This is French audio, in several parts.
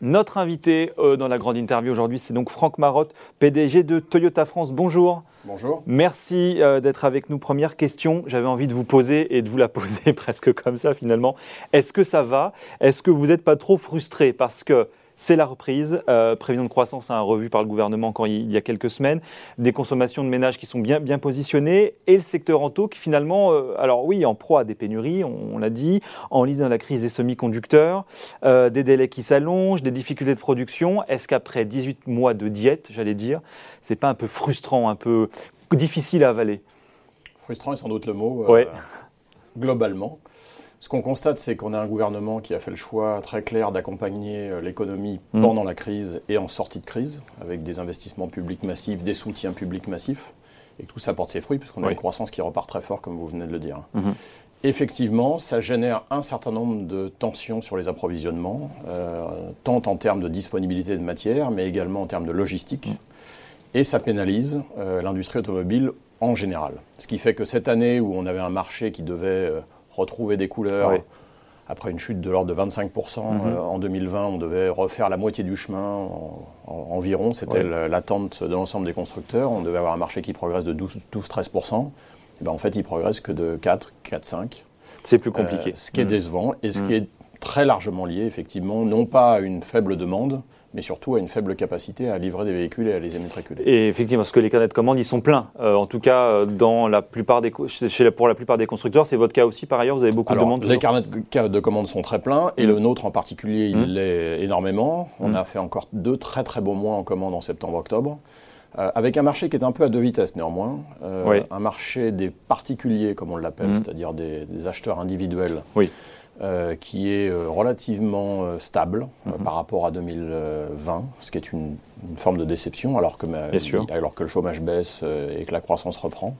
Notre invité euh, dans la grande interview aujourd'hui, c'est donc Franck Marotte, PDG de Toyota France. Bonjour. Bonjour. Merci euh, d'être avec nous. Première question, j'avais envie de vous poser et de vous la poser presque comme ça finalement. Est-ce que ça va? Est-ce que vous n'êtes pas trop frustré? Parce que c'est la reprise. Euh, prévision de croissance hein, revue par le gouvernement encore il y a quelques semaines. Des consommations de ménages qui sont bien, bien positionnées. Et le secteur auto qui finalement, euh, alors oui, en proie à des pénuries, on, l'a dit, en liste dans la crise des semi-conducteurs, euh, des délais qui s'allongent, des difficultés de production. Est-ce qu'après 18 mois de diète, j'allais dire, c'est pas un peu frustrant, un peu difficile à avaler? Frustrant est sans doute le mot. Ouais. globalement. Ce qu'on constate, c'est qu'on a un gouvernement qui a fait le choix très clair d'accompagner euh, l'économie Mm. pendant la crise et en sortie de crise, avec des investissements publics massifs, des soutiens publics massifs, et que tout ça porte ses fruits, puisqu'on a une croissance qui repart très fort, comme vous venez de le dire. Mhm. Effectivement, ça génère un certain nombre de tensions sur les approvisionnements, euh, tant en termes de disponibilité de matière, mais également en termes de logistique. Et ça pénalise euh, l'industrie automobile en général. Ce qui fait que cette année où on avait un marché qui devait euh, retrouver des couleurs, Oui. après une chute de l'ordre de 25% euh, en 2020, on devait refaire la moitié du chemin en- en- environ. C'était Oui. l'attente de l'ensemble des constructeurs. On devait avoir un marché qui progresse de 12-13%. Et ben, en fait, il progresse que de 4, 4, 5. C'est plus compliqué. Euh, ce qui est Mm. décevant et ce qui est très largement lié, effectivement, non pas à une faible demande, mais surtout à une faible capacité à livrer des véhicules et à les immatriculer. Et effectivement, parce que les carnets de commande, ils sont pleins. Euh, en tout cas, euh, dans la plupart des, chez, la- pour la plupart des constructeurs, c'est votre cas aussi. Par ailleurs, vous avez beaucoup Alors, de demandes. les carnets de, de commandes sont très pleins et Mm. le nôtre en particulier, il Mm. l'est énormément. On Mm. a fait encore deux très très beaux mois en commande en septembre-octobre. Euh, avec un marché qui est un peu à deux vitesses néanmoins. Euh, Oui. Un marché des particuliers, comme on l'appelle, c'est-à-dire des, des acheteurs individuels, Oui. Euh, qui est euh, relativement euh, stable Mhm. par rapport à 2020, ce qui est une, une forme de déception, alors que, ma- alors que le chômage baisse et que la croissance reprend.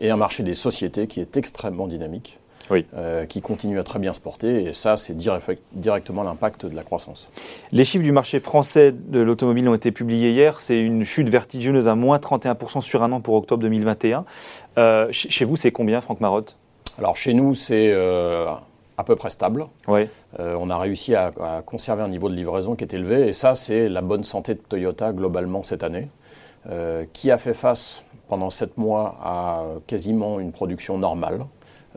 Et un marché des sociétés qui est extrêmement dynamique Oui. euh, qui continue à très bien se porter. Et ça, c'est direct- directement l'impact de la croissance. Les chiffres du marché français de l'automobile ont été publiés hier. C'est une chute vertigineuse à moins 31% sur un an pour octobre 2021. Euh, chez chez vous, c'est combien, Franck Marotte? Alors chez nous, c'est euh, à peu près stable. Oui. Euh, on a réussi à, à conserver un niveau de livraison qui est élevé. Et ça, c'est la bonne santé de Toyota globalement cette année, euh, qui a fait face pendant sept mois à quasiment une production normale.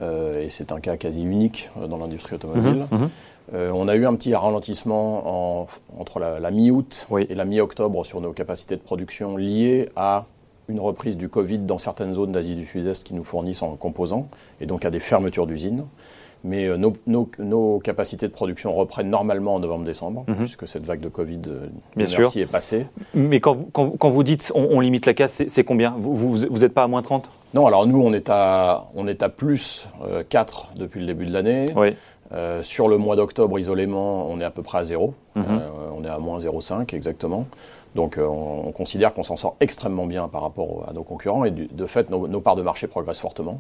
Euh, et c'est un cas quasi unique dans l'industrie automobile. Mhm. Euh, on a eu un petit ralentissement en- entre la, la mi-août Oui. et la mi-octobre sur nos capacités de production liées à une reprise du Covid dans certaines zones d'Asie du Sud-Est qui nous fournissent en composants et donc à des fermetures d'usines. Mais euh, nos, nos- nos capacités de production reprennent normalement en novembre-décembre, Mhm. puisque cette vague de Covid, euh, Bien sûr. est passée. Mais quand vous, quand, quand vous dites on, on limite la casse, c'est combien? Vous n'êtes pas à moins 30 Non, alors nous, on est à, on est à plus euh, 4 depuis le début de l'année. Oui. Euh, sur le mois d'octobre, isolément, on est à peu près à zéro. Mhm. Euh, on est à moins 0,5 exactement. Donc on, on considère qu'on s'en sort extrêmement bien par rapport à nos concurrents. Et du- de fait, nos, nos parts de marché progressent fortement,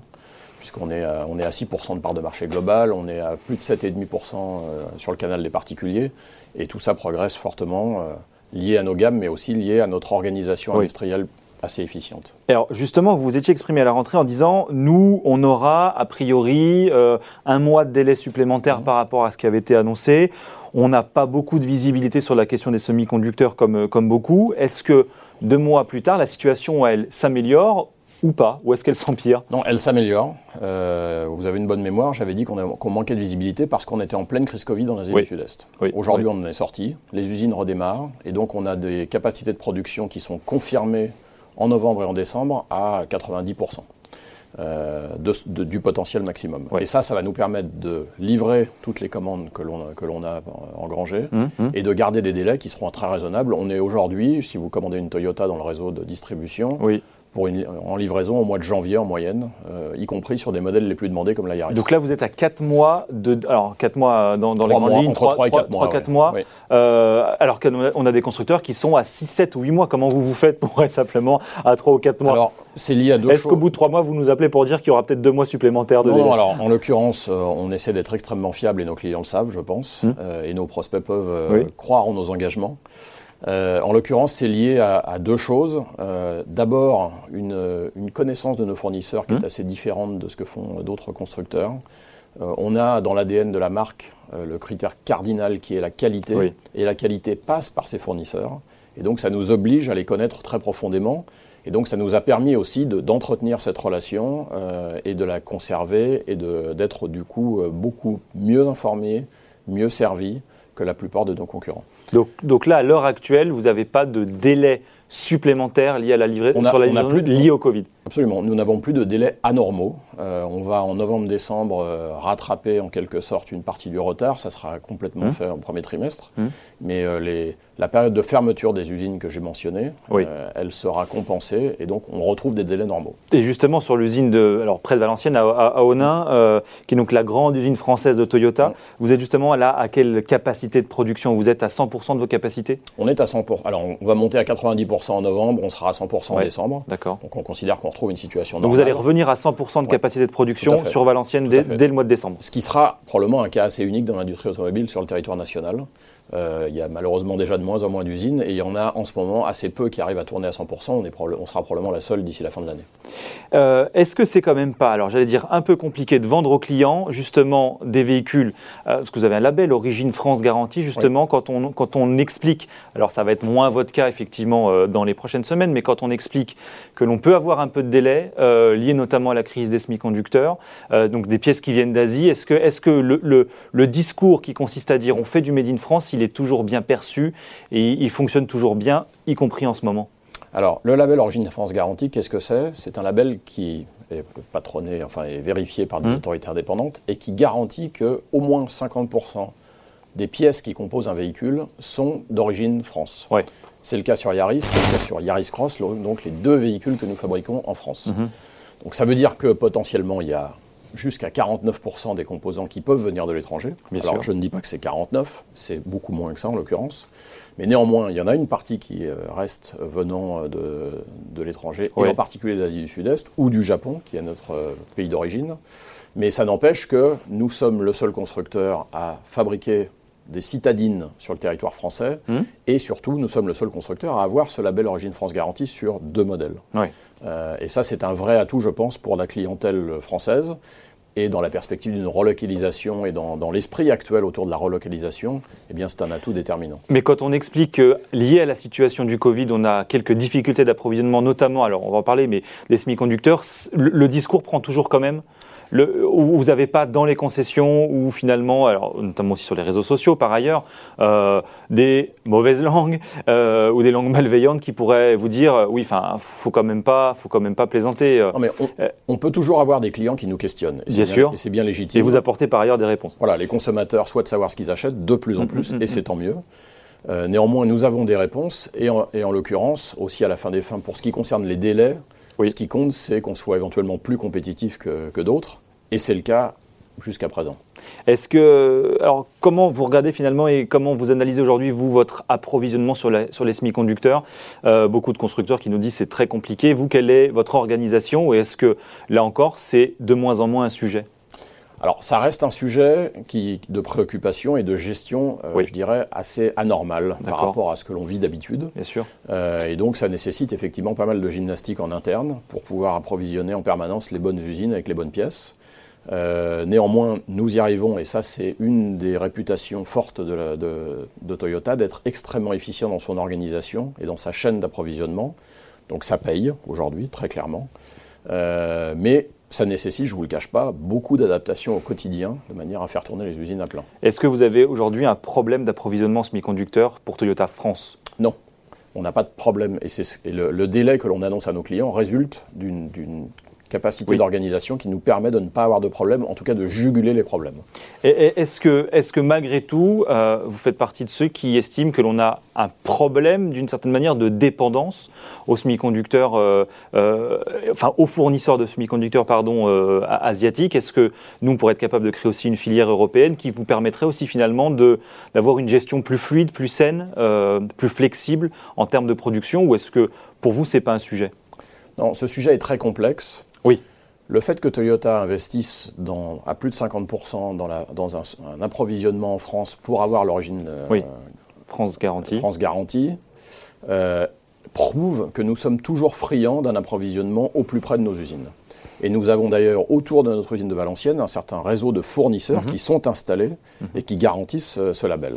puisqu'on est, à- on est à 6% de parts de marché globale, on est à plus de 7,5% euh, sur le canal des particuliers. Et tout ça progresse fortement, euh, lié à nos gammes, mais aussi lié à notre organisation Oui. industrielle assez efficiente. Alors justement, vous vous étiez exprimé à la rentrée en disant, nous, on aura a priori euh, un mois de délai supplémentaire Mhm. par rapport à ce qui avait été annoncé. On n'a pas beaucoup de visibilité sur la question des semi-conducteurs comme, comme beaucoup. Est-ce que deux mois plus tard, la situation, elle, s'améliore ou pas Ou est-ce qu'elle s'empire Non, elle s'améliore. Euh, vous avez une bonne mémoire. J'avais dit qu'on manquait de visibilité parce qu'on était en pleine crise Covid en Asie Oui. du Sud-Est. Oui. Aujourd'hui, Oui. on en est sorti. Les usines redémarrent. Et donc, on a des capacités de production qui sont confirmées en novembre et en décembre à 90%. euh, de- de- du potentiel maximum. Et ça, ça va nous permettre de livrer toutes les commandes que l'on a, engrangées Hum, hum. et de garder des délais qui seront très raisonnables. On est aujourd'hui, si vous commandez une Toyota dans le réseau de distribution, Oui. Pour une, en livraison au mois de janvier en moyenne, euh, y compris sur des modèles les plus demandés comme la Yaris. Donc là, vous êtes à 4 mois de. Alors, 4 mois dans, dans les grandes mois, lignes, entre 3, trois et quatre mois, mois. ouais. Oui. Euh, alors qu'on a, des constructeurs qui sont à 6, 7 ou 8 mois. Comment vous vous faites pour être simplement à 3 ou 4 mois Alors, c'est lié à deux Est-ce qu'au bout de 3 mois, vous nous appelez pour dire qu'il y aura peut-être 2 mois supplémentaires de Non, délai non, alors en l'occurrence, euh, on essaie d'être extrêmement fiable et nos clients le savent, je pense, euh, et nos prospects peuvent euh, Oui. croire en nos engagements. Euh, en l'occurrence, c'est lié à, à deux choses. Euh, D'abord, une, une connaissance de nos fournisseurs qui est assez différente de ce que font d'autres constructeurs. Euh, on a dans l'ADN de la marque euh, le critère cardinal qui est la qualité, Oui. et la qualité passe par ses fournisseurs. Et donc ça nous oblige à les connaître très profondément. Et donc ça nous a permis aussi de- d'entretenir cette relation euh, et de la conserver et d'être du coup euh, beaucoup mieux informés, mieux servis que la plupart de nos concurrents. Donc, donc là, à l'heure actuelle, vous n'avez pas de délai supplémentaire lié à la livraison sur la livraison lié au Covid. Absolument. Nous n'avons plus de délais anormaux. Euh, on va en novembre-décembre euh, rattraper en quelque sorte une partie du retard. Ça sera complètement Mmh. fait en premier trimestre. Mmh. Mais euh, les- la période de fermeture des usines que j'ai mentionnée, Oui. elle sera compensée et donc on retrouve des délais normaux. Et justement, sur l'usine de, alors près de Valenciennes, à, à, à Onin, qui est donc la grande usine française de Toyota, Ouais. vous êtes justement là à quelle capacité de production? Vous êtes à 100% de vos capacités? On est à 100%. Alors on va monter à 90% en novembre, on sera à 100% en décembre. D'accord. Donc on considère qu'on retrouve une situation Donc vous allez revenir à 100% de Ouais. capacité de production sur Valenciennes dès le mois de décembre. Ce qui sera probablement un cas assez unique dans l'industrie automobile sur le territoire national. Euh, il y a malheureusement déjà de moins en moins d'usines et il y en a en ce moment assez peu qui arrivent à tourner à 100%. On, est on sera probablement la seule d'ici la fin de l'année. Euh, Est-ce que c'est quand même pas, alors j'allais dire un peu compliqué de vendre aux clients justement des véhicules, euh, parce que vous avez un label Origine France Garantie justement quand, on, quand on explique, alors ça va être moins votre cas effectivement dans les prochaines semaines, mais quand on explique que l'on peut avoir un peu de délai lié notamment à la crise des semi-conducteurs, donc des pièces qui viennent d'Asie, est-ce que, est -ce que le, le- le discours qui consiste à dire on fait du Made in France, il est toujours bien perçu et il fonctionne toujours bien, y compris en ce moment Alors, le label Origine France Garantie, qu'est-ce que c'est? C'est un label qui est patronné, enfin est vérifié par des Mmh. autorités indépendantes et qui garantit que au moins 50% des pièces qui composent un véhicule sont d'origine France. Ouais. C'est le cas sur Yaris, c'est le cas sur Yaris Cross, donc les deux véhicules que nous fabriquons en France. Mhm. Donc ça veut dire que potentiellement il y a jusqu'à 49% des composants qui peuvent venir de l'étranger. Alors sûr. je ne dis pas que c'est 49, c'est beaucoup moins que ça en l'occurrence. Mais néanmoins, il y en a une partie qui euh, reste venant euh, de, de l'étranger, Oui. et en particulier de l'Asie du Sud-Est ou du Japon, qui est notre euh, pays d'origine. Mais ça n'empêche que nous sommes le seul constructeur à fabriquer des citadines sur le territoire français, Mhm. et surtout, nous sommes le seul constructeur à avoir ce label Origine France Garantie sur deux modèles. Euh, et ça, c'est un vrai atout, je pense, pour la clientèle française. Et dans la perspective d'une relocalisation et dans, dans l'esprit actuel autour de la relocalisation, eh bien, c'est un atout déterminant. Mais quand on explique que lié à la situation du Covid, on a quelques difficultés d'approvisionnement, notamment, alors on va en parler, mais les semi-conducteurs, le discours prend toujours quand même. Le, où vous n'avez pas dans les concessions ou finalement, alors, notamment aussi sur les réseaux sociaux par ailleurs, euh, des mauvaises langues euh, ou des langues malveillantes qui pourraient vous dire euh, oui, enfin, faut quand même pas, faut quand même pas plaisanter. Non, mais on, on peut toujours avoir des clients qui nous questionnent. Bien sûr. Et c'est bien légitime. et vous apportez par ailleurs des réponses. Voilà, les consommateurs souhaitent savoir ce qu'ils achètent de plus en Mm, plus, mm, mm, et c'est tant mieux. Euh, néanmoins, nous avons des réponses, et en, et en l'occurrence, aussi à la fin des fins, pour ce qui concerne les délais, Oui. ce qui compte, c'est qu'on soit éventuellement plus compétitif que, que d'autres, et c'est le cas jusqu'à présent. Est-ce que, alors, comment vous regardez finalement et comment vous analysez aujourd'hui vous votre approvisionnement sur, la- sur les semi-conducteurs? Euh, Beaucoup de constructeurs qui nous disent c'est très compliqué. Vous, quelle est votre organisation? Et est-ce que là encore c'est de moins en moins un sujet? Alors, ça reste un sujet qui, de préoccupation et de gestion, euh, Oui. je dirais, assez anormal par rapport à ce que l'on vit d'habitude. Bien sûr. Euh, et donc, ça nécessite effectivement pas mal de gymnastique en interne pour pouvoir approvisionner en permanence les bonnes usines avec les bonnes pièces. Euh, néanmoins, nous y arrivons, et ça, c'est une des réputations fortes de, la- de- de Toyota, d'être extrêmement efficient dans son organisation et dans sa chaîne d'approvisionnement. Donc, ça paye aujourd'hui, très clairement. Euh, mais ça nécessite, je ne vous le cache pas, beaucoup d'adaptation au quotidien, de manière à faire tourner les usines à plein. Est-ce que vous avez aujourd'hui un problème d'approvisionnement semi-conducteurs pour Toyota France? Non, on n'a pas de problème. Et, c'est le, le délai que l'on annonce à nos clients résulte d'une d'une capacité Oui. d'organisation qui nous permet de ne pas avoir de problème, en tout cas de juguler les problèmes. Est-ce que, est que malgré tout, euh, vous faites partie de ceux qui estiment que l'on a un problème, d'une certaine manière, de dépendance aux semi-conducteurs, euh, euh, enfin aux fournisseurs de semi-conducteurs, pardon, asiatiques Est-ce que nous, on pourrait être capable de créer aussi une filière européenne qui vous permettrait aussi finalement d'avoir une gestion plus fluide, plus saine, plus flexible en termes de production? Ou est-ce que pour vous, c'est pas un sujet? Non, ce sujet est très complexe. Oui. Le fait que Toyota investisse dans, à plus de 50% dans, la, dans un, un approvisionnement en France pour avoir l'origine euh, Oui. France garantie. France Garantie euh, prouve que nous sommes toujours friands d'un approvisionnement au plus près de nos usines. Et nous avons d'ailleurs autour de notre usine de Valenciennes un certain réseau de fournisseurs Mhm. qui sont installés et qui garantissent euh, ce label.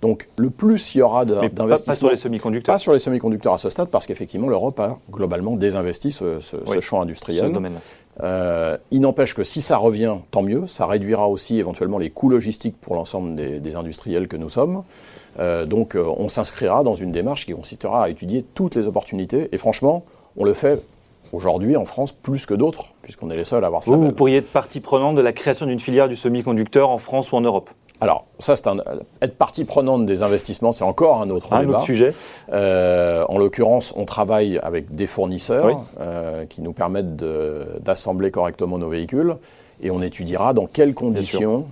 Donc le plus il y aura Mais pas, pas d'investissements sur les semi-conducteurs, pas sur les semi-conducteurs à ce stade, parce qu'effectivement, l'Europe a globalement désinvesti ce, ce- ce champ ce industriel. domaine. Euh, il n'empêche que si ça revient, tant mieux. Ça réduira aussi éventuellement les coûts logistiques pour l'ensemble des, des industriels que nous sommes. Euh, donc euh, on s'inscrira dans une démarche qui consistera à étudier toutes les opportunités. Et franchement, on le fait aujourd'hui en France plus que d'autres, puisqu'on est les seuls à avoir ce Vous, vous pourriez être partie prenante de la création d'une filière du semi-conducteur en France ou en Europe. Alors, ça, c'est un, être partie prenante des investissements, c'est encore un autre Un débat. autre sujet. Euh, en l'occurrence, on travaille avec des fournisseurs Oui. euh, qui nous permettent d'assembler correctement nos véhicules et on étudiera dans quelles conditions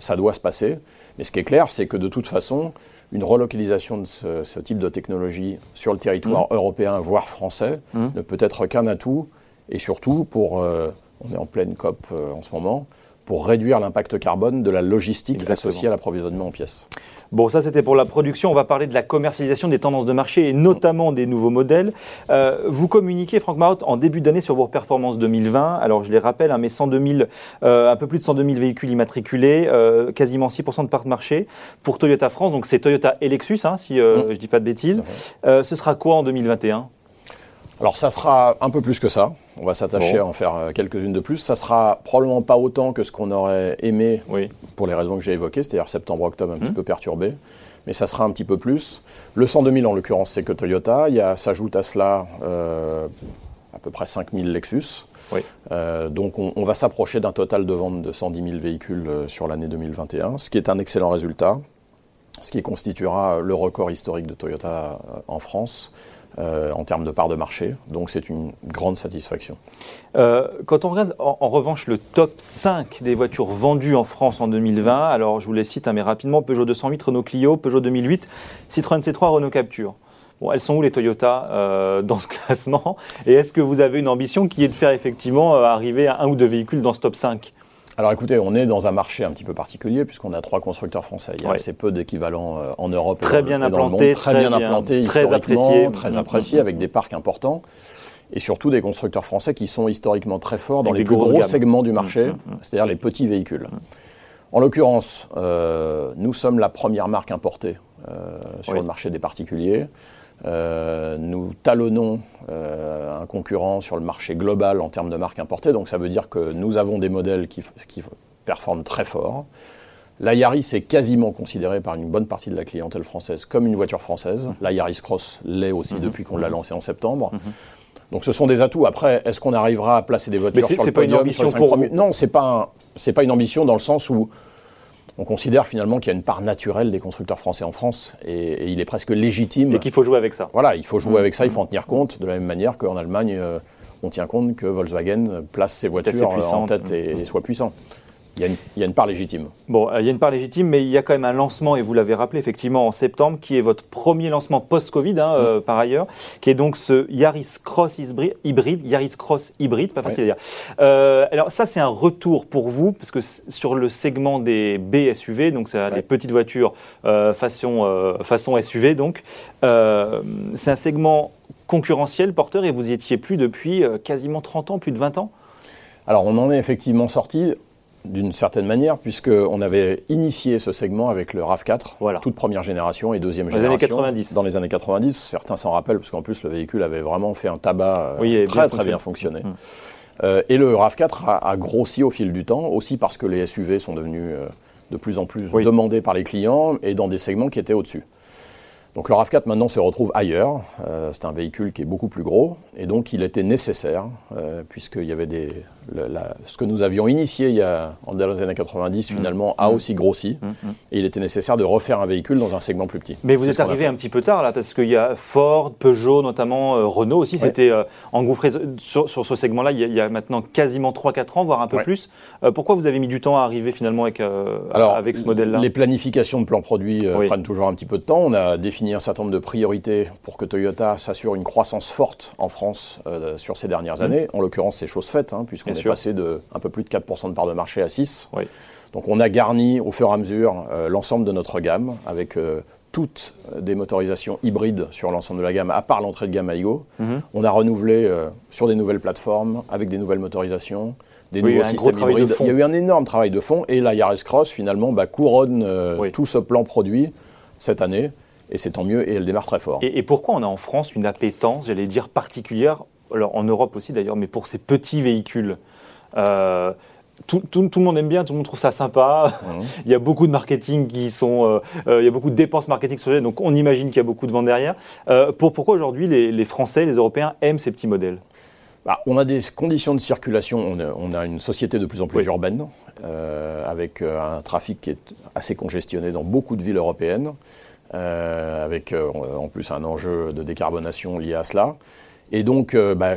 ça doit se passer. Mais ce qui est clair, c'est que de toute façon, une relocalisation de ce, ce type de technologie sur le territoire Mmh. européen, voire français, ne peut être qu'un atout et surtout pour, euh, on est en pleine COP euh, en ce moment, pour réduire l'impact carbone de la logistique Exactement. associée à l'approvisionnement en pièces. Bon, ça c'était pour la production. On va parler de la commercialisation des tendances de marché et notamment des nouveaux modèles. Euh, vous communiquez, Franck Marotte, en début d'année sur vos performances 2020. Alors je les rappelle, hein, mais 102 000, euh, un peu plus de 102 000 véhicules immatriculés, euh, quasiment 6% de part de marché pour Toyota France. Donc c'est Toyota et Lexus, hein, si euh, Mm. je ne dis pas de bêtises. Ce sera quoi en 2021 Alors ça sera un peu plus que ça. On va s'attacher Bon. à en faire euh, quelques-unes de plus. Ça sera probablement pas autant que ce qu'on aurait aimé Oui. pour les raisons que j'ai évoquées, c'est-à-dire septembre-octobre un petit Mhm. peu perturbé. Mais ça sera un petit peu plus. Le 102 000 en l'occurrence, c'est que Toyota. Il s'ajoute à cela euh, à peu près 5 000 Lexus. Oui. Euh, donc on, on va s'approcher d'un total de vente de 110 000 véhicules euh, sur l'année 2021, ce qui est un excellent résultat, ce qui constituera le record historique de Toyota en France euh, en termes de part de marché. Donc c'est une grande satisfaction. Euh, quand on regarde en, revanche le top 5 des voitures vendues en France en 2020, alors je vous les cite hein, mais rapidement Peugeot 208, Renault Clio, Peugeot 2008, Citroën C3, Renault Capture. Bon, elles sont où les Toyota euh, dans ce classement? Et est-ce que vous avez une ambition qui est de faire effectivement arriver à un ou deux véhicules dans ce top 5 Alors écoutez, on est dans un marché un petit peu particulier puisqu'on a trois constructeurs français. Il y a Ouais. assez peu d'équivalents euh, en Europe. et Très dans le- bien et dans le implantés, très, très bien implantés, très historiquement, appréciés. très Mm, appréciés, mm, avec des parcs importants. Et surtout des constructeurs français qui sont historiquement très forts dans les plus gros gammes. segments du marché, Mm, mm, c'est-à-dire les petits véhicules. En l'occurrence, euh, nous sommes la première marque importée euh, sur Oui. le marché des particuliers. Euh, nous talonnons euh, un concurrent sur le marché global en termes de marques importées, donc ça veut dire que nous avons des modèles qui, qui performent très fort. La Yaris est quasiment considérée par une bonne partie de la clientèle française comme une voiture française. La Yaris Cross l'est aussi Mhm. depuis qu'on l'a lancée en septembre. Donc ce sont des atouts. Après, est-ce qu'on arrivera à placer des voitures c'est- sur le pas une ambition sur les pour Non, c'est pas un- c'est pas une ambition dans le sens où on considère finalement qu'il y a une part naturelle des constructeurs français en France et, et il est presque légitime. Et qu'il faut jouer avec ça Voilà, il faut jouer Mmh. avec ça, il faut en tenir compte de la même manière qu'en Allemagne, euh, on tient compte que Volkswagen place ses voitures euh, en tête et, et soit puissant. Il y, a une, il y a une part légitime. Bon, euh, il y a une part légitime, mais il y a quand même un lancement, et vous l'avez rappelé effectivement en septembre, qui est votre premier lancement post-Covid, hein, euh, par ailleurs, qui est donc ce Yaris Cross hybri- hybride, Yaris Cross hybride, pas facile à dire. Euh, alors ça, c'est un retour pour vous, parce que sur le segment des BSUV, donc c'est Ouais. les petites voitures façon, façon SUV, donc c'est un segment concurrentiel, porteur, et vous y étiez plus depuis quasiment 30 ans, plus de 20 ans? Alors on en est effectivement sorti d'une certaine manière, puisqu'on avait initié ce segment avec le RAV4, Voilà. toute première génération et deuxième Dans les années génération. 90. Dans les années 90, certains s'en rappellent, parce qu'en plus le véhicule avait vraiment fait un tabac euh, Oui, très bien très bien fonctionné. Mm. Euh, et le RAV4 a, a grossi au fil du temps, aussi parce que les SUV sont devenus euh, de plus en plus Oui. demandés par les clients et dans des segments qui étaient au-dessus. Donc le RAV4 maintenant se retrouve ailleurs. Euh, c'est un véhicule qui est beaucoup plus gros et donc il était nécessaire puisqu'il y avait des le- la- ce que nous avions initié il y a en dans les années 90 finalement a aussi grossi Mhm. et il était nécessaire de refaire un véhicule dans un segment plus petit. Mais vous êtes arrivé un petit peu tard là, parce qu'il y a Ford, Peugeot, notamment euh, Renault aussi, c'était euh, engouffré sur, sur ce segment-là il, y a- il y a maintenant quasiment 3-4 ans, voire un peu Ouais. plus. Euh, pourquoi vous avez mis du temps à arriver finalement avec, Alors, avec ce modèle-là? Les planifications de plans produits Oui. prennent toujours un petit peu de temps. On a défini un certain nombre de priorités pour que Toyota s'assure une croissance forte en France sur ces dernières années. En l'occurrence, c'est chose faite, hein, puisqu'on Mmh. Est passé de un peu plus de 4% de part de marché à 6%. Oui. Donc on a garni au fur et à mesure euh, l'ensemble de notre gamme avec euh, toutes des motorisations hybrides sur l'ensemble de la gamme, à part l'entrée de gamme Aigo. Mhm. On a renouvelé euh, sur des nouvelles plateformes, avec des nouvelles motorisations, des nouveaux systèmes hybrides. Il y a eu un énorme travail de fond et la Yaris Cross, finalement, bah, couronne tout ce plan produit cette année. Et c'est tant mieux, et elle démarre très fort. Et, pourquoi on a en France une appétence, j'allais dire particulière, alors en Europe aussi d'ailleurs, mais pour ces petits véhicules? Euh, tout, le monde aime bien, tout le monde trouve ça sympa. Mhm. il y a beaucoup de marketing qui sont, euh, euh, il y a beaucoup de dépenses marketing sur donc on imagine qu'il y a beaucoup de ventes derrière. Euh, pour, pourquoi aujourd'hui les, Français, les Européens aiment ces petits modèles? Bah, on a des conditions de circulation, on a, une société de plus en plus urbaine, avec un trafic qui est assez congestionné dans beaucoup de villes européennes, avec en plus un enjeu de décarbonation lié à cela. Et donc, bah,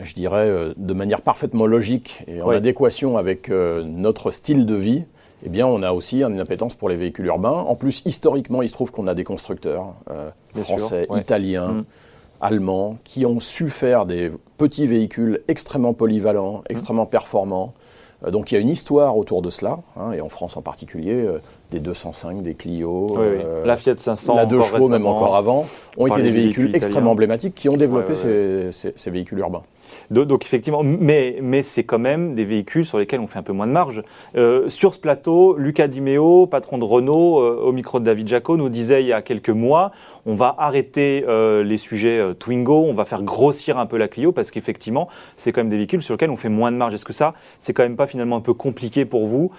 je dirais, euh, de manière parfaitement logique et en adéquation avec euh, notre style de vie, eh bien, on a aussi une appétence pour les véhicules urbains. En plus, historiquement, il se trouve qu'on a des constructeurs euh, français, italiens, mm. allemands, qui ont su faire des petits véhicules extrêmement polyvalents, mm. extrêmement performants. donc, il y a une histoire autour de cela, hein, et en France en particulier, des 205, des Clio, la Fiat 500, la deux chevaux, même encore avant, ont été des véhicules, extrêmement emblématiques qui ont développé ces véhicules urbains. Donc, effectivement, mais, c'est quand même des véhicules sur lesquels on fait un peu moins de marge. Euh, sur ce plateau, Lucas Dimeo, patron de Renault, euh, au micro de David Jaco, nous disait il y a quelques mois, on va arrêter euh, les sujets Twingo, on va faire grossir un peu la Clio parce qu'effectivement, c'est quand même des véhicules sur lesquels on fait moins de marge. Est-ce que ça, c'est quand même pas finalement un peu compliqué pour vous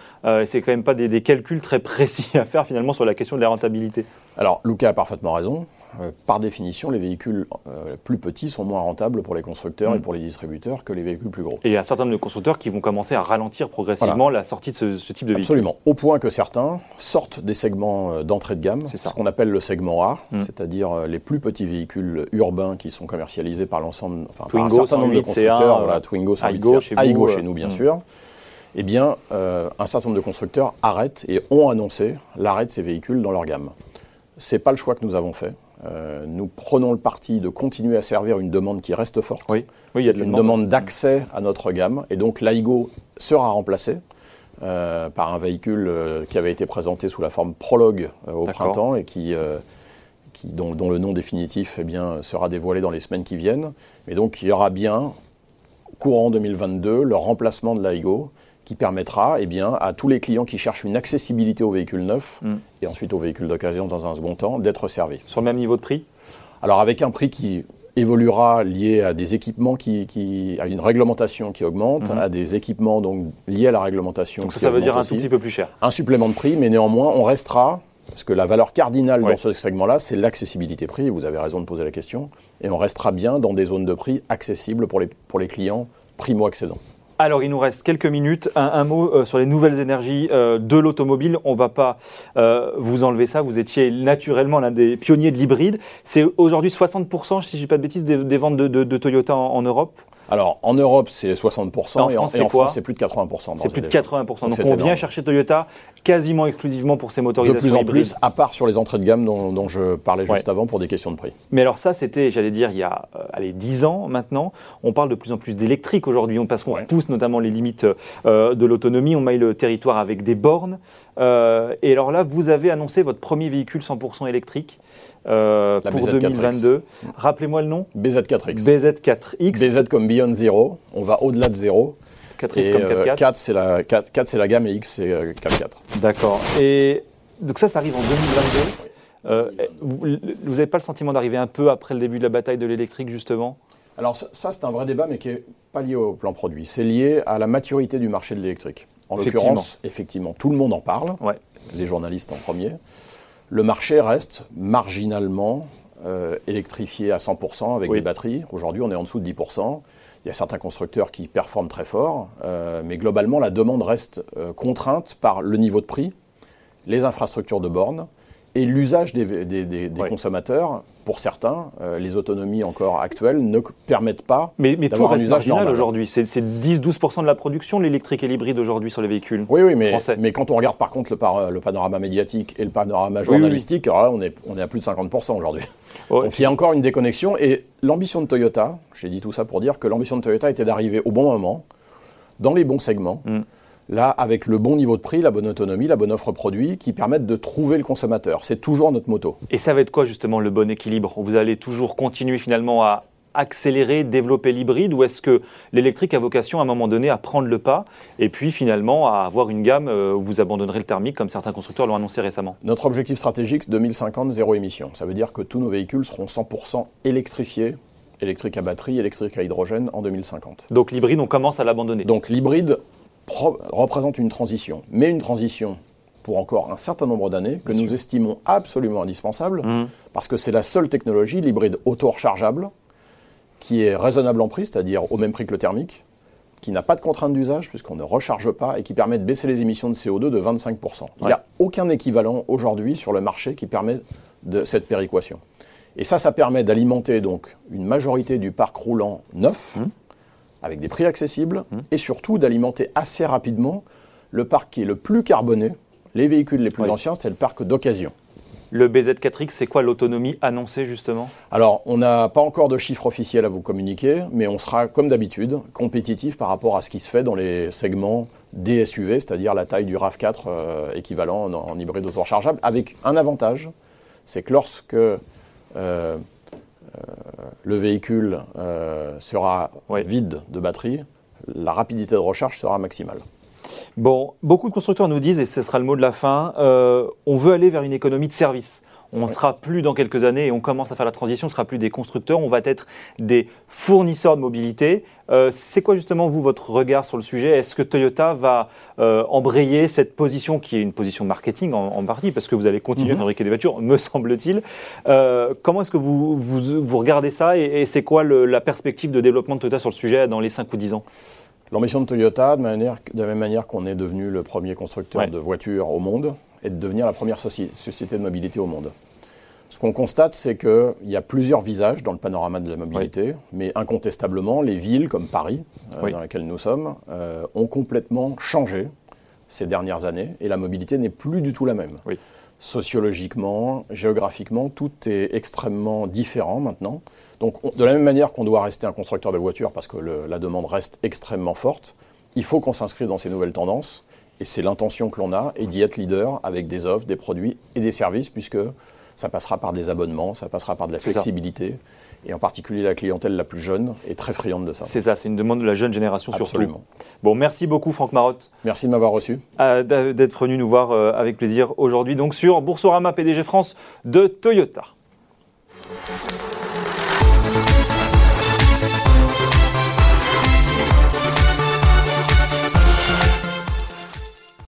C'est quand même pas des, des calculs très précis à faire finalement sur la question de la rentabilité? Alors, Lucas a parfaitement raison. Euh, par définition, les véhicules euh, plus petits sont moins rentables pour les constructeurs et mm. pour les distributeurs que les véhicules plus gros. Et il y a un certain nombre de constructeurs qui vont commencer à ralentir progressivement la sortie de ce, type de véhicule. Absolument. Au point que certains sortent des segments euh, d'entrée de gamme, ce qu'on appelle le segment A, mm. c'est-à-dire les plus petits véhicules urbains qui sont commercialisés par l'ensemble, enfin par un certain nombre de constructeurs, voilà, Twingo, Aigo, chez, chez nous bien mm. sûr. Eh bien, un certain nombre de constructeurs arrêtent et ont annoncé l'arrêt de ces véhicules dans leur gamme. Ce n'est pas le choix que nous avons fait. Euh, nous prenons le parti de continuer à servir une demande qui reste forte. Oui, il y a une demande, d'accès à notre gamme. Et donc l'AIGO sera remplacé euh, par un véhicule euh, qui avait été présenté sous la forme Prologue au printemps et qui, qui dont, le nom définitif eh bien, sera dévoilé dans les semaines qui viennent. Et donc il y aura bien, courant 2022, le remplacement de l'AIGO qui permettra eh bien, à tous les clients qui cherchent une accessibilité aux véhicules neufs mm. et ensuite aux véhicules d'occasion dans un second temps d'être servis. Sur le même niveau de prix? Alors avec un prix qui évoluera lié à des équipements qui, à une réglementation qui augmente, mm-hmm. à des équipements donc liés à la réglementation. Donc ça, ça veut dire un tout petit peu plus cher. Un supplément de prix, mais néanmoins on restera parce que la valeur cardinale dans ce segment-là, c'est l'accessibilité prix. Vous avez raison de poser la question. Et on restera bien dans des zones de prix accessibles pour les, pour les clients primo-accédants. Alors, il nous reste quelques minutes. Un, mot euh, sur les nouvelles énergies euh, de l'automobile. On va pas euh, vous enlever ça. Vous étiez naturellement l'un des pionniers de l'hybride. C'est aujourd'hui 60%, si je ne dis pas de bêtises, des, ventes de, Toyota en Europe? Alors, en Europe, c'est 60%, et en, France, c'est plus de 80%. C'est plus de 80%. Donc, on vient chercher Toyota quasiment exclusivement pour ses motorisations De plus en plus, à part sur les entrées de gamme dont, je parlais juste avant pour des questions de prix. Mais alors ça, c'était, j'allais dire, il y a euh, allez, 10 ans maintenant. On parle de plus en plus d'électrique aujourd'hui, parce qu'on repousse notamment les limites euh, de l'autonomie. On maille le territoire avec des bornes. Euh, et alors là, vous avez annoncé votre premier véhicule 100% électrique. Euh, pour 2022. Rappelez-moi le nom BZ4X. BZ4X. BZ comme Beyond Zero. On va au-delà de zéro. 4X comme 4 4 c'est la, 4, 4 c'est la gamme et X c'est 4 4 D'accord. Et donc ça, ça arrive en 2022. Euh, vous n'avez pas le sentiment d'arriver un peu après le début de la bataille de l'électrique, justement? Alors ça, c'est un vrai débat, mais qui n'est pas lié au plan produit. C'est lié à la maturité du marché de l'électrique. En l'occurrence, effectivement, tout le monde en parle, ouais. les journalistes en premier le marché reste marginalement euh, électrifié à 100% avec des batteries. Aujourd'hui, on est en dessous de 10%. Il y a certains constructeurs qui performent très fort, euh, mais globalement, la demande reste euh, contrainte par le niveau de prix, les infrastructures de bornes et l'usage des, consommateurs pour certains, euh, les autonomies encore actuelles ne permettent pas mais, mais d'avoir un usage marginal aujourd'hui. C'est 10-12% de la production, l'électrique et l'hybride aujourd'hui sur les véhicules Oui, oui, mais, mais quand on regarde par contre le, le panorama médiatique et le panorama journalistique, alors là, on est, on est à plus de 50% aujourd'hui. Donc il y a encore une déconnexion. Et l'ambition de Toyota, j'ai dit tout ça pour dire que l'ambition de Toyota était d'arriver au bon moment, dans les bons segments, mm. Là, avec le bon niveau de prix, la bonne autonomie, la bonne offre produit, qui permettent de trouver le consommateur. C'est toujours notre moto. Et ça va être quoi justement le bon équilibre? Vous allez toujours continuer finalement à accélérer, développer l'hybride ou est-ce que l'électrique a vocation à un moment donné à prendre le pas et puis finalement à avoir une gamme euh, où vous abandonnerez le thermique comme certains constructeurs l'ont annoncé récemment? Notre objectif stratégique, 2050, zéro émission. Ça veut dire que tous nos véhicules seront 100% électrifiés électrique à batterie, électrique à hydrogène en 2050. Donc l'hybride, on commence à l'abandonner? Donc l'hybride représente une transition, mais une transition pour encore un certain nombre d'années que nous estimons absolument indispensable, mmh. parce que c'est la seule technologie, l'hybride auto-rechargeable, qui est raisonnable en prix, c'est-à-dire au même prix que le thermique, qui n'a pas de contrainte d'usage puisqu'on ne recharge pas et qui permet de baisser les émissions de CO2 de 25%. Il n'y a aucun équivalent aujourd'hui sur le marché qui permet de cette péréquation. Et ça, ça permet d'alimenter donc une majorité du parc roulant neuf, mmh. Avec des prix accessibles, mmh. et surtout d'alimenter assez rapidement le parc qui est le plus carboné, les véhicules les plus anciens, c'est le parc d'occasion. Le BZ4X, c'est quoi l'autonomie annoncée justement? Alors, on n'a pas encore de chiffres officiels à vous communiquer, mais on sera, comme d'habitude, compétitif par rapport à ce qui se fait dans les segments DSUV, c'est-à-dire la taille du RAV4 euh, équivalent en, en hybride auto-rechargeable, avec un avantage, c'est que lorsque euh, le véhicule sera vide de batterie, la rapidité de recharge sera maximale. Bon, beaucoup de constructeurs nous disent, et ce sera le mot de la fin, euh, on veut aller vers une économie de service. On ne sera plus dans quelques années et on commence à faire la transition, on ne sera plus des constructeurs, on va être des fournisseurs de mobilité. Euh, c'est quoi justement, vous, votre regard sur le sujet? Est-ce que Toyota va euh, embrayer cette position qui est une position marketing en, partie, parce que vous allez continuer à mhm. fabriquer des voitures, me semble-t-il. Comment est-ce que vous, vous, regardez ça et, c'est quoi la perspective de développement de Toyota sur le sujet dans les 5 ou 10 ans? L'ambition de Toyota, de, la même manière qu'on est devenu le premier constructeur de voitures au monde, est de devenir la première société de mobilité au monde. Ce qu'on constate, c'est qu'il y a plusieurs visages dans le panorama de la mobilité, mais incontestablement, les villes comme Paris, euh, dans lesquelles nous sommes, euh, ont complètement changé ces dernières années, et la mobilité n'est plus du tout la même. Sociologiquement, géographiquement, tout est extrêmement différent maintenant. Donc, de la même manière qu'on doit rester un constructeur de voitures parce que la demande reste extrêmement forte, il faut qu'on s'inscrive dans ces nouvelles tendances. Et c'est l'intention que l'on a, et d'y être leader avec des offres, des produits et des services, puisque ça passera par des abonnements, ça passera par de la flexibilité. Et en particulier, la clientèle la plus jeune est très friande de ça. C'est ça, c'est une demande de la jeune génération Absolument. surtout. Bon, merci beaucoup Franck Marotte. Merci de m'avoir reçu. Euh, d'être venu nous voir euh, avec plaisir aujourd'hui, donc sur Boursorama PDG France de Toyota.